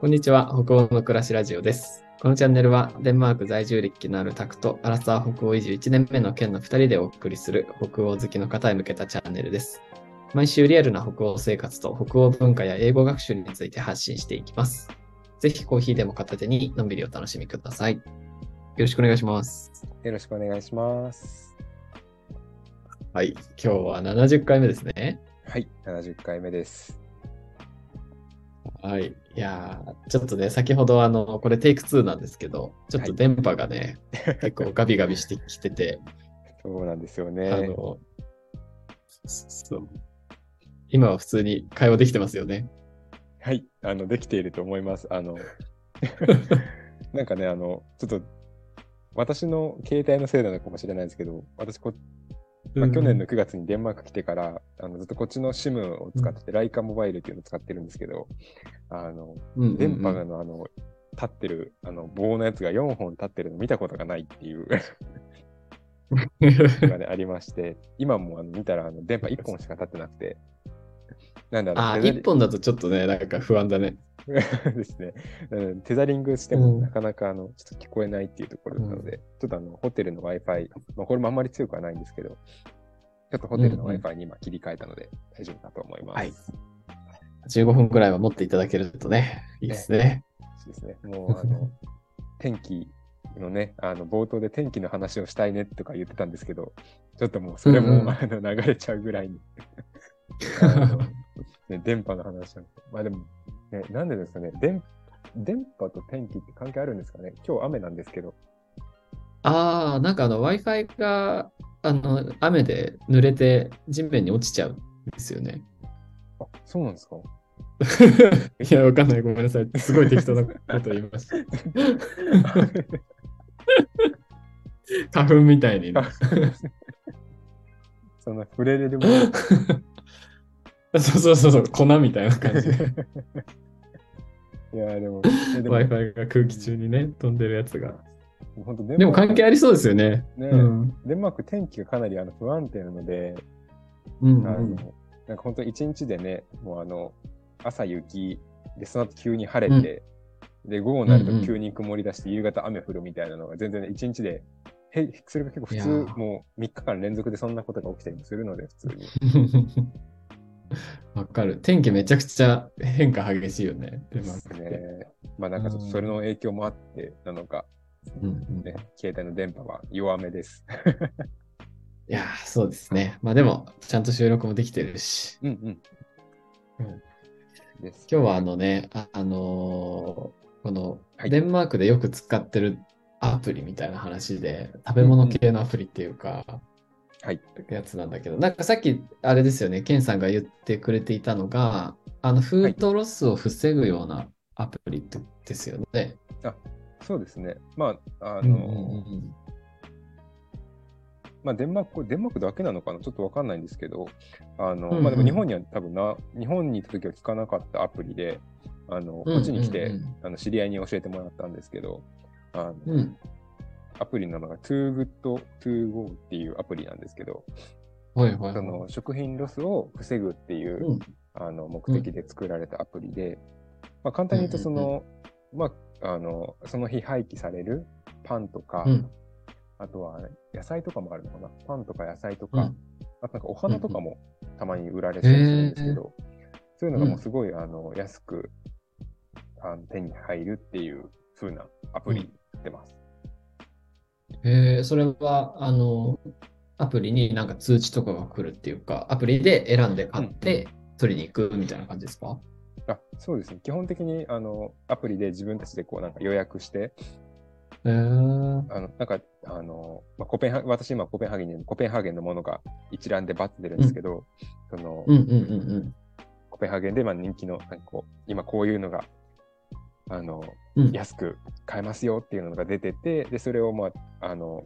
こんにちは、北欧の暮らしラジオです。このチャンネルは、デンマーク在住歴のあるタクと、アラサー北欧移住1年目の県の2人でお送りする北欧好きの方へ向けたチャンネルです。毎週リアルな北欧生活と北欧文化や英語学習について発信していきます。ぜひコーヒーでも片手にのんびりお楽しみください。よろしくお願いします。よろしくお願いします。はい、今日は70回目ですね。はい、70回目です。はい。いやーちょっとね、先ほどあの、これテイク2なんですけど、ちょっと電波がね、結構ガビガビしてきてて、そうなんですよあね。の、そう。今は普通に会話できてますよね。はい、あの、できていると思います。あの、なんかね、あの、ちょっと、私の携帯のせいなのかもしれないですけど、私こ、まあ、去年の9月にデンマーク来てから、あのずっとこっちの SIM を使ってて、ライカモバイルっていうのを使ってるんですけど、あの、うんうんうん。電波がの、あの、立ってる、あの、棒のやつが4本立ってるの見たことがないっていう のがね、ありまして、今もあの見たらあの電波1本しか立ってなくて、なんであのあー、テザリ一本だとちょっとね、なんか不安だね。ですね、うんテザリングしてうんもなかなかあのちょっと聞こえないっていうところなので、ちょっとあのホテルの Wi-Fi、まあ、これもあんまり強くはないんですけど、ちょっとホテルのうんうん Wi-Fi に今切り替えたので大丈夫だと思います。はい15分くらいは持っていただけるとね、いいですね。そうですね。もうあの 天気のね、あの冒頭で天気の話をしたいねとか言ってたんですけど、ちょっともうそれも、うんうんあの流れちゃうぐらいに。ね、電波の話なんてまあでも、ね、なんでですかね？電、電波と天気って関係あるんですかね？今日雨なんですけど。ああ、なんかあの Wi-Fi があの雨で濡れて地面に落ちちゃうんですよね。あ、そうなんですか？いや、わかんない。ごめんなさい。すごい適当なこと言いました。花粉みたいにね。そんな触れれるもの。そうそうそうそう、粉みたいな感じで。いや、でも、Wi-Fi が空気中にね、飛んでるやつが。でも関係ありそうですよね。ね、うん。デンマーク天気がかなりあの不安定なので、うんあの、なんか本当一日でね、もうあの、朝雪、で、その後急に晴れて、で、午後になると急に曇り出して、夕方雨降るみたいなのが全然ね、一日で、へそれが結構普通もう3日間連続でそんなことが起きたりもするので、普通に。わかる。天気めちゃくちゃ変化激しいよね。デンマークって。ね、まあなんかそれの影響もあってなのか、うんうんね、携帯の電波は弱めです。いやー、そうですね。まあでも、ちゃんと収録もできてるし。うんうん。今日はあのね、あ、あのーこのはいデンマークでよく使ってるアプリみたいな話で、食べ物系のアプリっていうか、はい。やつなんだけど、なんかさっきあれですよね、ケンさんが言ってくれていたのが、あのフードロスを防ぐようなアプリですよね。そうですね。まあ、あの、うんうんうんまあ、デンマーク、デンマークだけなのかな？ちょっとわかんないんですけど、あの、まあでも日本には多分な、日本にいた時は聞かなかったアプリで、あの、こっちに来て、あの知り合いに教えてもらったんですけど、あのうんうんアプリの名前が Too Good To Go っていうアプリなんですけど、はいはいはい。その食品ロスを防ぐっていう、うん。あの目的で作られたアプリで、まあ、簡単に言うとその、まあ、あのその日廃棄されるパンとか、うん。あとは野菜とかもあるのかな？パンとか野菜とか、うん。あとなんかお花とかもたまに売られてたりするんですけど、そういうのがもうすごい、あの安くあの手に入るっていう風なアプリになってます。えー、それは、あの、アプリになんか通知とかが来るっていうか、アプリで選んで買って取りに行くみたいな感じですか？あそうですね。基本的にあのアプリで自分たちでこうなんか予約して、えー、あのなんかあの、まあ、コペンハ私今コペンハーゲンにコペンハーゲンのものが一覧でバッて出るんですけど、そのうんうんうんうん。コペンハーゲンでまあ人気のなんかこう今こういうのがあのうん安く買えますよっていうのが出ててでそれを、まあ、あの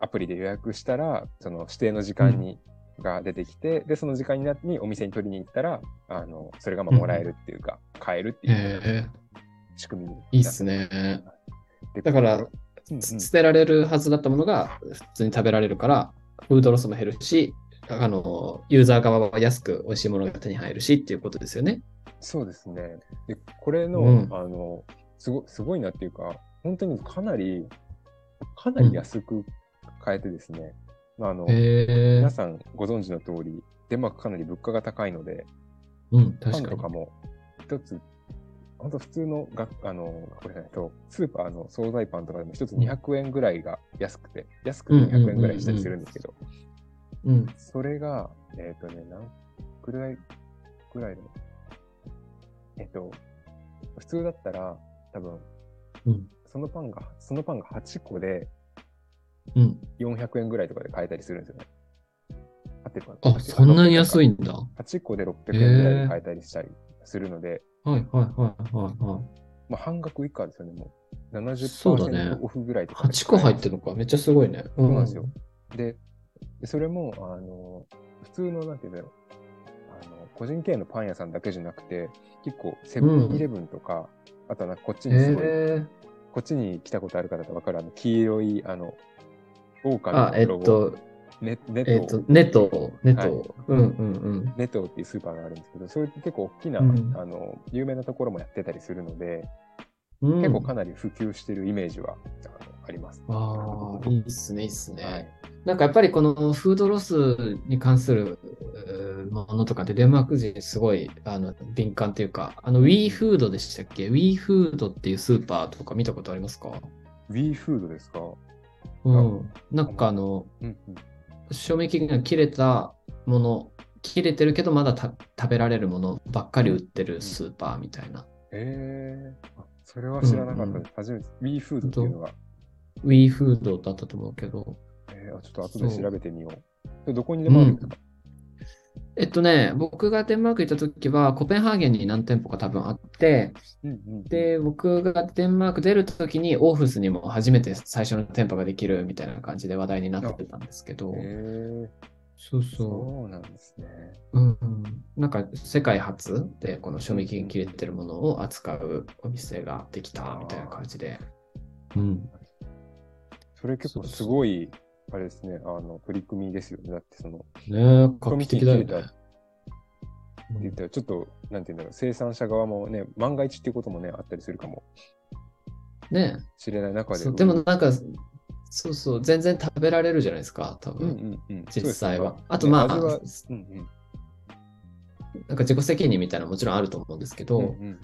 アプリで予約したらその指定の時間に、が出てきてでその時間にお店に取りに行ったらあのそれがまあもらえるっていうか、買えるっていうえ仕組みになー、いいっすね。でだからうんうん。捨てられるはずだったものが普通に食べられるから、フードロスも減るし、あの、ユーザー側は安く美味しいものが手に入るしっていうことですよね。そうですね。で、これの、うん。あの、すごすごいなっていうか、本当にかなり、かなり安く買えてですね、まあ、あの、皆。さんご存知の通り、デンマークかなり物価が高いので、うん、パン確かに。とかも一つ、本当普通のがあのこれじゃないと、スーパーの惣菜パンとかでも一つ200円ぐらいが安くて、安くて200円ぐらいしたりするんですけど、うん。それが、えっ、とね、何ぐらいぐらいの、えっ、と、普通だったら、多分、うん。そのパンが、そのパンが8個でうん。400円ぐらいとかで買えたりするんですよね。あ、そんなに安いいんだ。?8 個で600円ぐらいで買えたりしたりするので、はいはいはいはいはい。まあ、半額以下ですよね、もう。そうだね70%オフぐらいとかで8個入ってる。るのか。めっちゃすごいね。そうなんですよ。で、でそれも、あの、普通の、なんていうんだろう。あの、個人経営のパン屋さんだけじゃなくて、結構、セブンイレブンとか、あとはこっちにすごい、え。こっちに来たことある方だと分かる、あの、黄色い、あの、狼あ、えっと、ネネえっトと、ネト、ネはいト。うんうんうん。ネトっていうスーパーがあるんですけど、そういう結構大きな、うんあの、有名なところもやってたりするので、うん、結構かなり普及してるイメージは、あります。ああ、いいっすね、いいっすね。はい。なんかやっぱりこのフードロスに関するうーものとかってデンマーク人すごいあの敏感っていうか、あの WE フードでしたっけ ?WE フードっていうスーパーとか見たことありますか？WE フードですか？うん。なんかあの、うんうん。賞味期限が切れたもの、切れてるけどまだた食べられるものばっかり売ってるスーパーみたいな。ええあそれは知らなかったです。初めて、WE フードっていうのが、WE フードだったと思うけど。えーあちょっと後で調べてみよう。どこにでもあるんですか、えっとね、僕がデンマーク行った時はコペンハーゲンに何店舗か多分あって、うんうんうん、で、僕がデンマーク出るときに、オーフスにも初めて最初の店舗ができるみたいな感じで話題になってたんですけど、えー、そうそそうなんですね。う。うんうん、なんか世界初でこの賞味期限切れてるものを扱うお店ができたみたいな感じで。うん。それ結構すごい、あれですね、あの、取り組みですよね。だってその、ねえ、画期的だよね。って言ったら、ちょっと、なんていうんだろう、生産者側もね、万が一っていうこともね、あったりするかもねしれない中で。でもなんか、そうそう、全然食べられるじゃないですか、多うん分、うんうん、実際は。あとまあ、うんうんなんか自己責任みたいなのもちろんあると思うんですけど、うんうんうん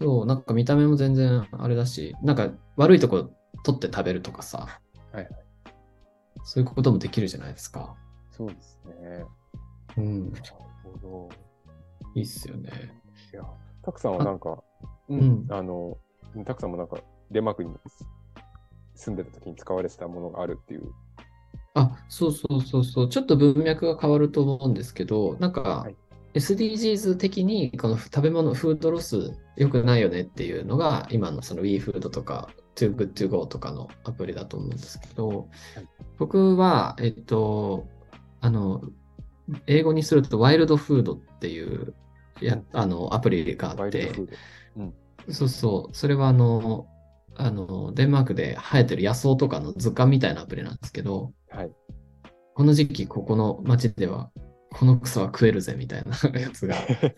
そう、なんか見た目も全然あれだし、なんか悪いとこ取って食べるとかさ、はいはいそういうこともできるじゃないですか。そうですね。うん、なるほど。いいっすよね。いや、たくさんはなんか、うん、うんあの、たくさんもなんか、デンマークに住んでた時に使われてたものがあるっていう。あ、そうそうそうそう、ちょっと文脈が変わると思うんですけど、なんかはい SDGs 的にこの食べ物、フードロス良くないよねっていうのが今のその WeFood とか Too Good To Go とかのアプリだと思うんですけど、僕は、えっと、あの、英語にするとワイルドフードっていうやあのアプリがあってワイルドフ、ード。そうそう、それはあの、あの、デンマークで生えてる野草とかの図鑑みたいなアプリなんですけど、はい。この時期ここの街ではこの草は食えるぜみたいな やつが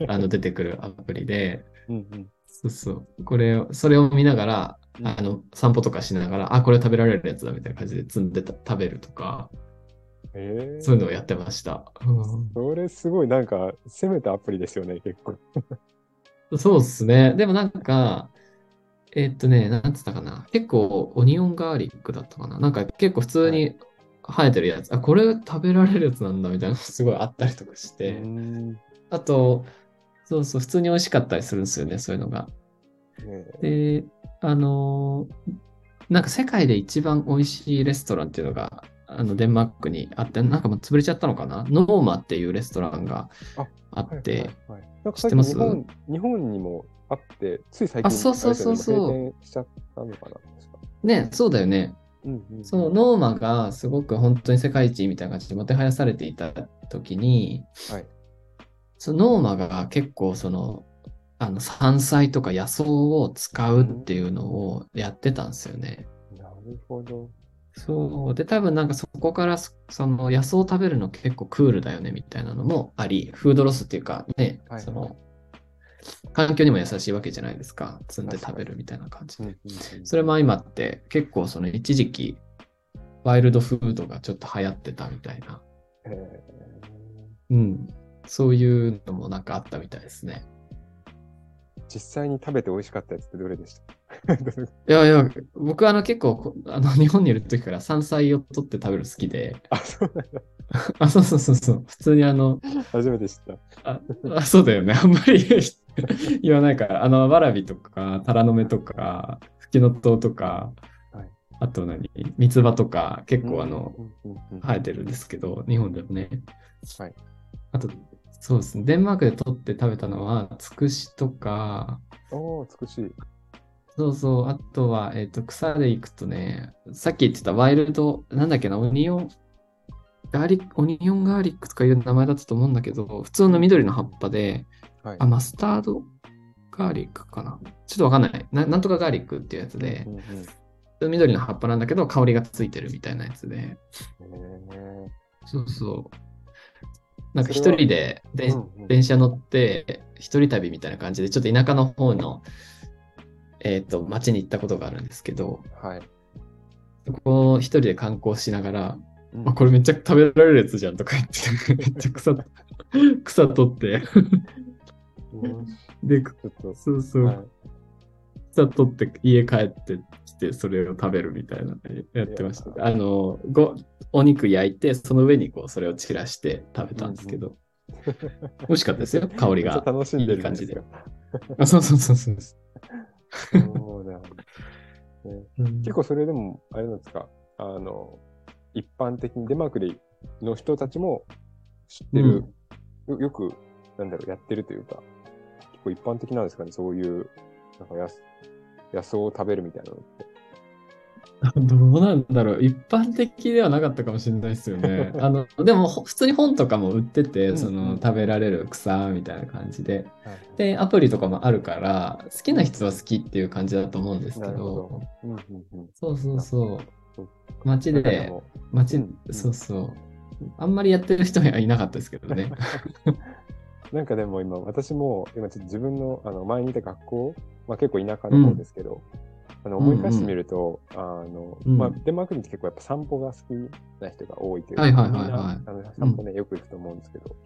あの出てくるアプリで、うんうん。そうそう、これを、それを見ながら、うんあの、散歩とかしながら、あ、これ食べられるやつだみたいな感じで積んでた食べるとか、えー、そういうのをやってました。うんそれすごいなんか、攻めたアプリですよね、結構。そうっすね。でもなんか、えーっとね、なんつったかな。結構オニオンガーリックだったかな。なんか結構普通に生えてるやつ。あ、これ食べられるやつなんだみたいなのすごいあったりとかしうて。あと、そうそう、普通に美味しかったりするんですよね、そういうのが。で、あのーなんか世界で一番美味しいレストランっていうのが、あのデンマークにあって、なんかもう潰れちゃったのかな？ノーマっていうレストランがああって、はいはいはい、なんか知ってます？日本日本にもあって、つい最近あそうそうそうそう。しちゃったのかな。ね、そうだよね。うんうん、そう、ノーマがすごく本当に世界一みたいな感じでもてはやされていた時に、はい。そのノーマが結構その、あの山菜とか野草を使うっていうのをやってたんですよね。なるほど。そう。で、多分なんかそこからそその野草を食べるの結構クールだよねみたいなのもあり、フードロスっていうかね、はいその、環境にも優しいわけじゃないですか。積んで食べるみたいな感じで。それも相まって、結構その一時期、ワイルドフードがちょっと流行ってたみたいな。えうん。そういうのもなんかあったみたいですね。ー実際に食べて美味しかったやつってどれでした？いやいや、僕はあの結構こあの日本にいる時から山菜を取って食べるの好きで、あ、そうなんだ。あ、そうそうそうそう、普通にあの、初めて知った。ああそうだよね、あんまり言わないから、あの、わらびとか、タラの芽とか、ふきのとうとか、はいあと何、三つ葉とか、結構あの、生えてるんですけど、日本でもね。はい。あと、そうですね、デンマークで取って食べたのは、つくしとか、おー、美しい。そうそう、あとは、えっ、と、草で行くとね、さっき言ってたワイルド、なんだっけな、オニオン、ガーリック、オニオンガーリックとかいう名前だったと思うんだけど、普通の緑の葉っぱで、はい。あ、マスタード？ガーリックかな？ちょっとわかんないな。なんとかガーリックっていうやつでう、んうん緑の葉っぱなんだけど、香りがついてるみたいなやつで、そうそう。なんか一人で電うんうん。電車乗って、一人旅みたいな感じで、ちょっと田舎の方の、えっ、と、町に行ったことがあるんですけど、はい。そこを一人で観光しながら、うん。あ、これめっちゃ食べられるやつじゃんとか言って、めっちゃ草、草取って、うん。で、そうそう、はい草取って家帰ってきて、それを食べるみたいなのやってました。あの、ご、お肉焼いて、その上にこう、それを散らして食べたんですけど、美味しかったですよ、香りが。楽しんでるいい感じで。よ。あそうそうそうそう。そう。ねね。うん。結構それでも、あれなんですか、あの、一般的にデンマークでの人たちも知ってる、よよく、なんだろう、やってるというか、結構一般的なんですかね、そういう、なんかやす野草を食べるみたいなのって。どうなんだろう。一般的ではなかったかもしれないですよね。あの、でも、ほ普通に本とかも売ってて、うんその、食べられる草みたいな感じで。はいで、アプリとかもあるから、好きな人は好きっていう感じだと思うんですけどど、。うんうんうん。そうそうそう。街で、街、そうそう。あんまりやってる人はいなかったですけどね。なんかでも今、私も、今ちょっと自分の、あの、前にいた学校、まあ結構田舎の方ですけど、あの、思い返してみると、あの、うんまあ、デンマーク人って結構やっぱ散歩が好きな人が多いというか、はいはなあの散歩ね、よく行くと思うんですけど、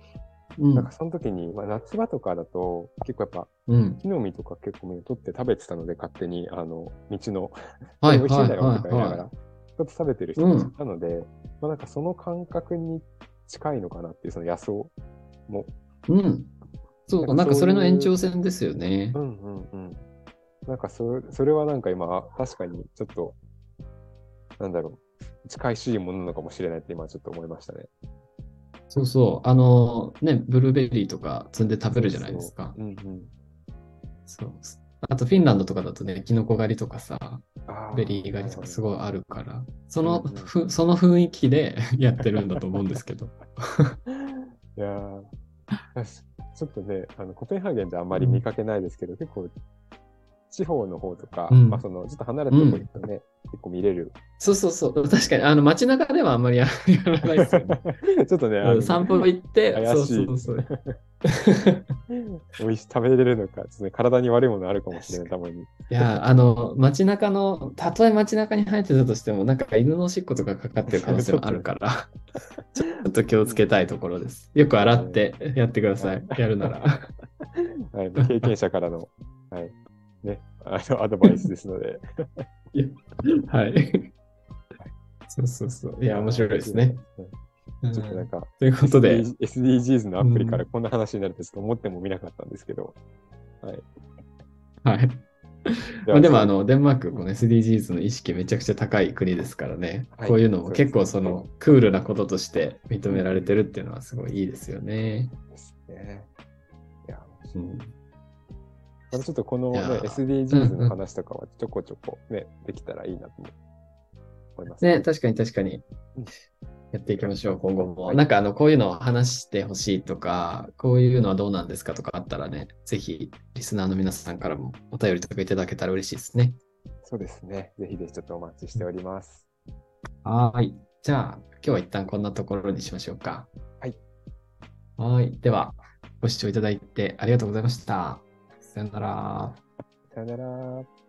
うんなんか。その時に、まあ夏場とかだと、結構やっぱ、うん。木の実とか結構取って食べてたので、勝手に、あの、道の、はい美味しいんだよはいとか言いながら、はちょっと食べてる人たちいたので、まあなんかその感覚に近いのかなっていう、その野草も。うん。そう、ななんんかそれの延長線ですよねう。んうんうん。なんかそそれはなんか今、確かにちょっと、なんだろう、近いしいものなのかもしれないって今ちょっと思いましたね。そうそう。あの、ね、ブルーベリーとか摘んで食べるじゃないですか。うんうん。そう。あと、フィンランドとかだとね、キノコ狩りとかさ、あベリー狩りとかすい。ごいあるから、その、うんうんふその雰囲気でやってるんだと思うんですけど。いやちょっとね、あのコペンハーゲンであんまり見かけないですけど、結構、地方の方とか、うんまあその、ちょっと離れたとこ行くとね、結構見れる。そうそうそう。確かに、あの、街中ではあんまりややらないですよね。ちょっとね、散歩行って、そうそうそう。美味しい食べれるのか、ね、体に悪いものあるかもしれない、たまに。いや、あの、街中の、たとえ街中に生えてたとしても、なんか犬のおしっことかかかってる可能性もあるから、ちょっと気をつけたいところです。よく洗ってやってください。やるなら。はい、経験者からの、はい、ね、あのアドバイスですので。はい。そうそうそう。いや、面白いですね。ちょっとなんか、ということで、SDG SDGs のアプリからこんな話になるとちょっと思ってもみなかったんですけど。はい。はい。でまあ、でも、あの、デンマーク、この SDGs の意識めちゃくちゃ高い国ですからね。はいこういうのも結構その、クールなこととして認められてるっていうのはすごいいいですよね。ですね。いや、うん。またちょっとこの、ね、SDGs の話とかはちょこちょこね、できたらいいなと思います。ね、確かに確かにうん。やっていきましょう、今後も。はいなんか、あの、こういうのを話してほしいとか、こういうのはどうなんですかとかあったらね、ぜひ、リスナーの皆さんからもお便りとかいただけたら嬉しいですね。そうですね。ぜひぜひちょっとお待ちしております。はーい。じゃあ、今日は一旦こんなところにしましょうか。はい。はーい。では、ご視聴いただいてありがとうございました。さよなら。さよなら。